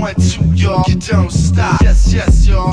one, two, y'all. You don't stop. Yes, yes, y'all.